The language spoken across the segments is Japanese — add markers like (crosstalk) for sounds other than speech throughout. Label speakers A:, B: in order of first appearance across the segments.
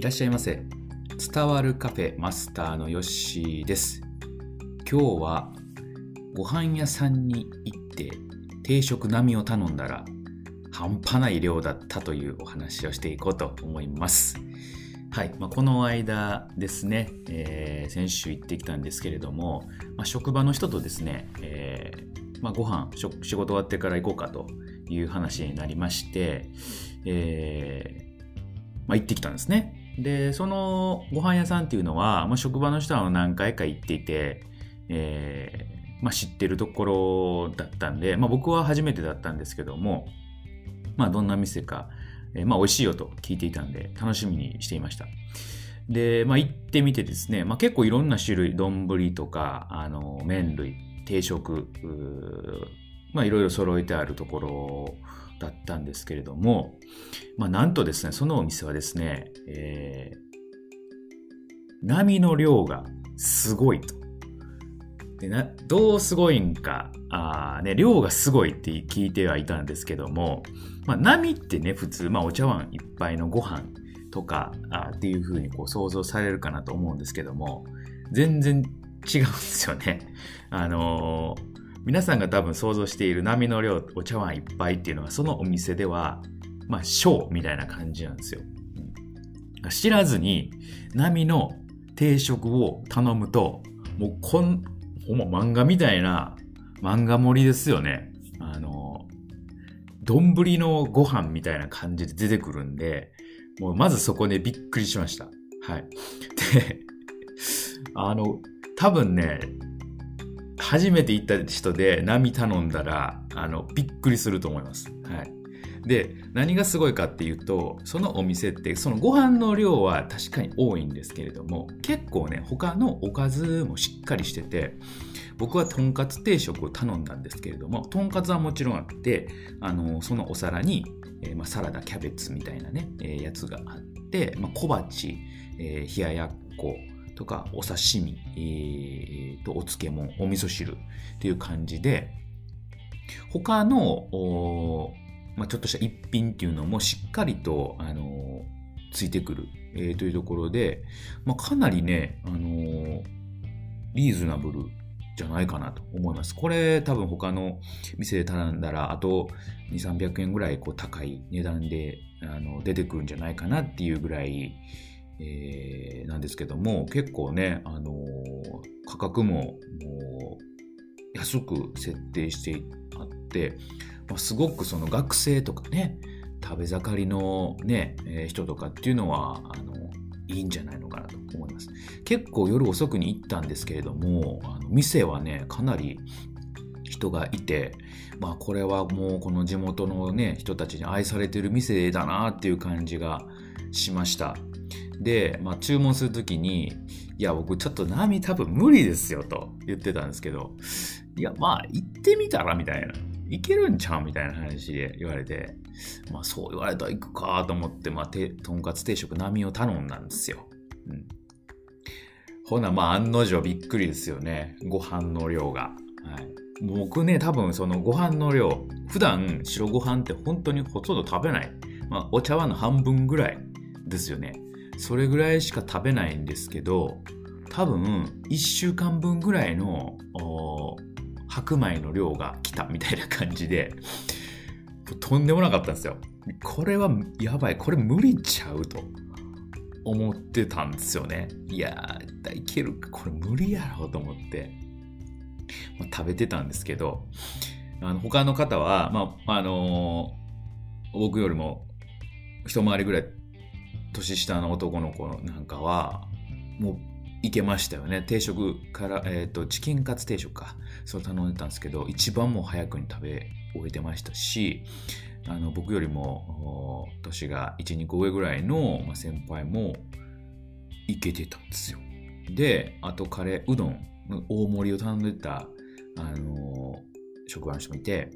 A: いらっしゃいませ。伝わるカフェマスターのヨッシーです。今日はご飯屋さんに行って定食並みを頼んだら半端ない量だったというお話をしていこうと思います。はい。まあ、この間ですね、えー先週行ってきたんですけれども、まあ、職場の人とですね、えーまあ、ご飯、しょ仕事終わってから行こうかという話になりまして、えーまあ、行ってきたんですね。で、そのご飯屋さんっていうのは、まあ、職場の人は何回か行っていて、えーまあ、知ってるところだったんで、まあ、僕は初めてだったんですけども、まあ、どんな店か、えーまあ、美味しいよと聞いていたんで、楽しみにしていました。で、まあ、行ってみてですね、まあ、結構いろんな種類、丼とか、あの、麺類、定食、まあ、いろいろ揃えてあるところだったんですけれども、まあ、なんとですね、そのお店はですね、えー波の量がすごいと。でなどうすごいんかあ、ね、量がすごいって聞いてはいたんですけども、まあ、波ってね、普通、まあ、お茶碗一杯のご飯とかあっていうふうにこう想像されるかなと思うんですけども、全然違うんですよね。あのー皆さんが多分想像している波の量、お茶碗一杯っていうのは、そのお店では、まあ、ショーみたいな感じなんですよ。知らずに、波の定食を頼むと、もうこん、ほんま漫画みたいな漫画盛りですよね。あの、丼のご飯みたいな感じで出てくるんで、もうまずそこでびっくりしました。はい。で、(laughs) あの、多分ね、初めて行った人で波頼んだら、あの、びっくりすると思います。はい。で、何がすごいかっていうと、そのお店って、そのご飯の量は確かに多いんですけれども、結構ね、他のおかずもしっかりしてて、僕はとんかつ定食を頼んだんですけれども、とんかつはもちろんあって、あの、そのお皿に、えーま、サラダ、キャベツみたいなね、えーやつがあって、ま、小鉢、えー冷ややっことか、お刺身、えーと、お漬物、お味噌汁っていう感じで、他の、まあ、ちょっとした一品っていうのもしっかりと、あのついてくる、えーというところで、まあ、かなりね、あのリーズナブルじゃないかなと思います。これ多分他の店で頼んだら、あと2、300円ぐらいこう高い値段であの出てくるんじゃないかなっていうぐらい、えーなんですけども、結構ね、あのー価格ももう安く設定してあって、まあ、すごくその学生とかね、食べ盛りのね、えー人とかっていうのは、あの、いいんじゃないのかなと思います。結構夜遅くに行ったんですけれども、あの店はね、かなり人がいて、まあこれはもうこの地元のね、人たちに愛されてる店だなっていう感じがしました。で、まあ注文するときに、いや僕ちょっと波多分無理ですよと言ってたんですけど、いやまあ行ってみたらみたいな。いけるんちゃうみたいな話で言われて、まあそう言われたら行くかと思って、まあてとんかつ定食並を頼んだんですよ。うん。ほな、まあ案の定びっくりですよね。ご飯の量が。はい。僕ね、多分そのご飯の量、普段白ご飯って本当にほとんど食べない。まあお茶碗の半分ぐらいですよね。それぐらいしか食べないんですけど、多分1週間分ぐらいの白米の量が来たみたいな感じで、とんでもなかったんですよ。これはやばい、これ無理ちゃうと思ってたんですよね。いやー、いけるか、これ無理やろうと思って、まあ食べてたんですけど、あの他の方は、まあ、あのー僕よりも一回りぐらい年下の男の子なんかは、もういけましたよね。定食から、えっ、と、チキンカツ定食か。そう頼んでたんですけど、一番も早くに食べ終えてましたし、あの、僕よりも、年が1、2個上ぐらいの、ま、先輩も、いけてたんですよ。で、あとカレー、うどん、大盛りを頼んでた、あのー職場の人もいて、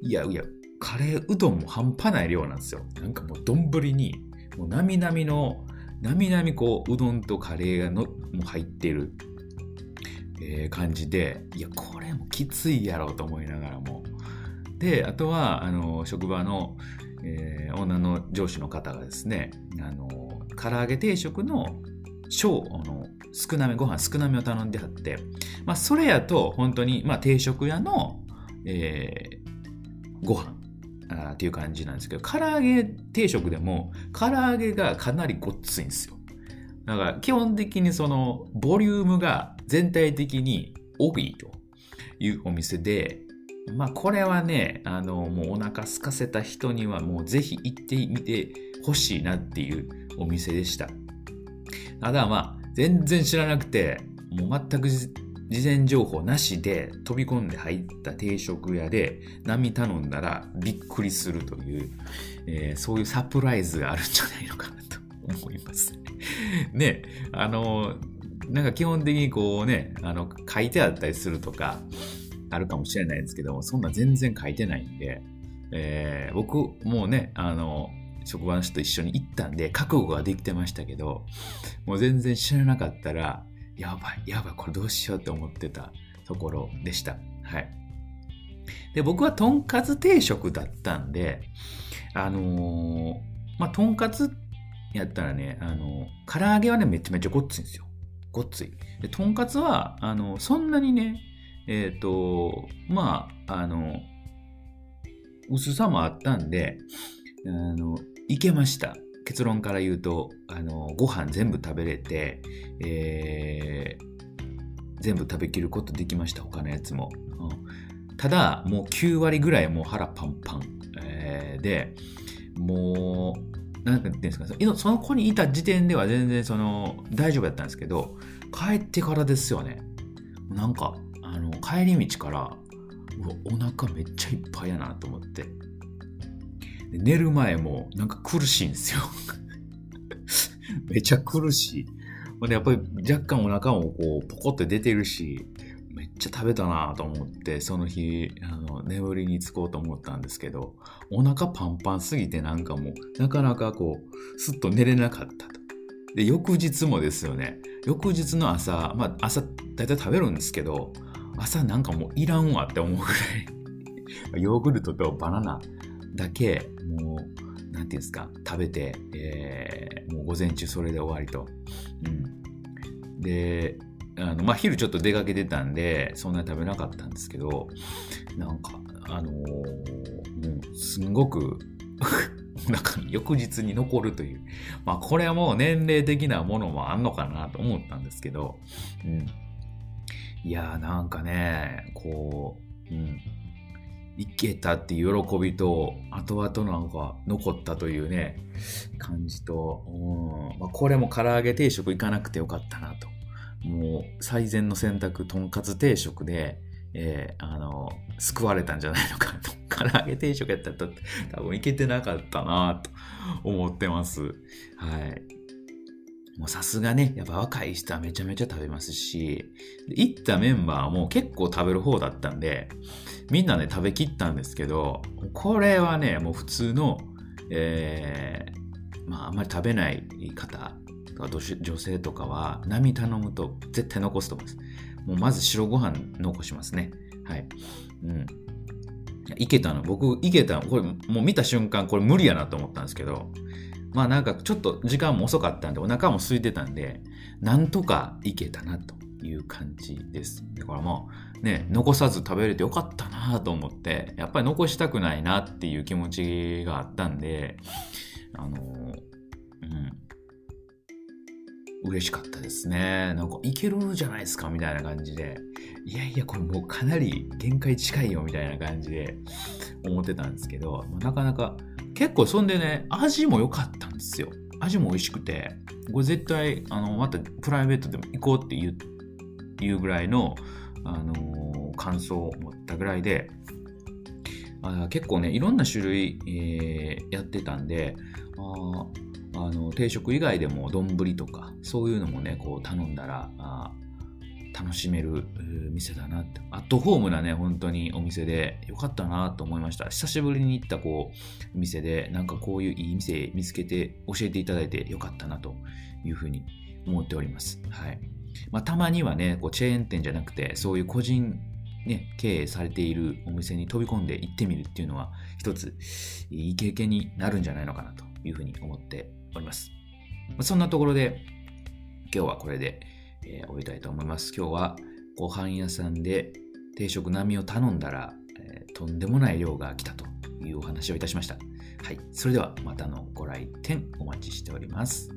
A: いやいや、カレーうどんも半端ない量なんですよ。なんかもう丼に、もうなみなみの、なみなみこう、うどんとカレーがのもう入ってる、えー感じで、いや、これもきついやろうと思いながらも。で、あとは、あの、職場の、えー、女の上司の方がですね、あの、唐揚げ定食の小、あの、少なめ、ご飯少なめを頼んではって、まあ、それやと、本当に、まあ、定食屋の、えー、ご飯あっていう感じなんですけど、唐揚げ定食でも、唐揚げがかなりごっついんですよ。だから、基本的にその、ボリュームが全体的に多いというお店で、まあ、これはね、あの、もうお腹空かせた人にはもうぜひ行ってみてほしいなっていうお店でした。ただまあ、全然知らなくて、もう全く事前情報なしで飛び込んで入った定食屋で波頼んだらびっくりするという、えー、そういうサプライズがあるんじゃないのかなと (laughs) 思います。(laughs) ね、あの、なんか基本的にこうね、あの、書いてあったりするとか、あるかもしれないですけども、そんな全然書いてないんで、えー、僕もうね、あの、職場の人と一緒に行ったんで、覚悟ができてましたけど、もう全然知らなかったら、やばい、やばい、これどうしようって思ってたところでした。はい。で、僕はとんかつ定食だったんで、あのー、まあ、とんかつやったらね、あのー、唐揚げはね、めちゃめちゃごっついんですよ。ごっつい。で、とんかつは、あのー、そんなにね、えっ、と、まあ、あの、薄さもあったんで、あの、いけました。結論から言うと、あの、ご飯全部食べれて、えー、全部食べきることできました、他のやつも。うん、ただ、もう9割ぐらいもう腹パンパン、えー、で、もう、なんて言うんですか、その子にいた時点では全然その、大丈夫だったんですけど、帰ってからですよね。なんか、あの、帰り道から、うわ、お腹めっちゃいっぱいやなと思って。寝る前もなんか苦しいんですよ (laughs) めちゃ苦しい。ほんで、やっぱり若干お腹もこう、ポコって出てるし、めっちゃ食べたなと思って、その日、あの、眠りにつこうと思ったんですけど、お腹パンパンすぎてなんかもう、なかなかこう、すっと寝れなかったと。で、翌日もですよね、翌日の朝、まあ朝、だいたい食べるんですけど、朝なんかもういらんわって思うぐらい (laughs) ヨーグルトとバナナだけ、なんていうんですか、食べて、えー、もう午前中それで終わりと。うん。で、あの、まあ、昼ちょっと出かけてたんで、そんなに食べなかったんですけど、なんか、あのー、もう、すんごく (laughs) なんか翌日に残るという。まあこれはもう年齢的なものもあんのかなと思ったんですけど、うん。いやーなんかね、こう、うん。いけたっていう喜びと、後々なんか残ったというね、感じと、うんまあ、これも唐揚げ定食行かなくてよかったなと。もう最善の選択、とんかつ定食で、えー、あの、救われたんじゃないのかと。(laughs) 唐揚げ定食やったら多分いけてなかったなと思ってます。はい。もうさすがね、やっぱ若い人はめちゃめちゃ食べますし、行ったメンバーも結構食べる方だったんで、みんなね、食べきったんですけど、これはね、もう普通の、えー、まあ、あんまり食べない方女性とかは、波頼むと絶対残すと思います。もうまず白ご飯残しますね。はい。うん。いけたの。僕、いけたの。これ、もう見た瞬間、これ無理やなと思ったんですけど、まあなんかちょっと時間も遅かったんで、お腹も空いてたんで、なんとかいけたなという感じです。だからまあね、残さず食べれてよかったなと思って、やっぱり残したくないなっていう気持ちがあったんで、あの、うん、嬉しかったですね。なんかいけるじゃないですかみたいな感じで、いやいや、これもうかなり限界近いよみたいな感じで思ってたんですけど、なかなか結構そんでね、味も良かったんですよ。味も美味しくて、これ絶対、あの、またプライベートでも行こうっていういうぐらいの、あのー、感想を持ったぐらいで、あ結構ね、いろんな種類、えー、やってたんで、ああの定食以外でも丼とか、そういうのもね、こう頼んだら、あ楽しめる店だなって。アットホームなね、本当にお店でよかったなと思いました。久しぶりに行ったこう、店で、なんかこういういい店見つけて教えていただいてよかったなというふうに思っております。はい。まあ、たまにはね、こうチェーン店じゃなくて、そういう個人ね、経営されているお店に飛び込んで行ってみるっていうのは、一ついい経験になるんじゃないのかなというふうに思っております。そんなところで、今日はこれで、えー、終えたいと思います。今日はご飯屋さんで定食並みを頼んだら、えー、とんでもない量が来たというお話をいたしました。はい。それではまたのご来店お待ちしております。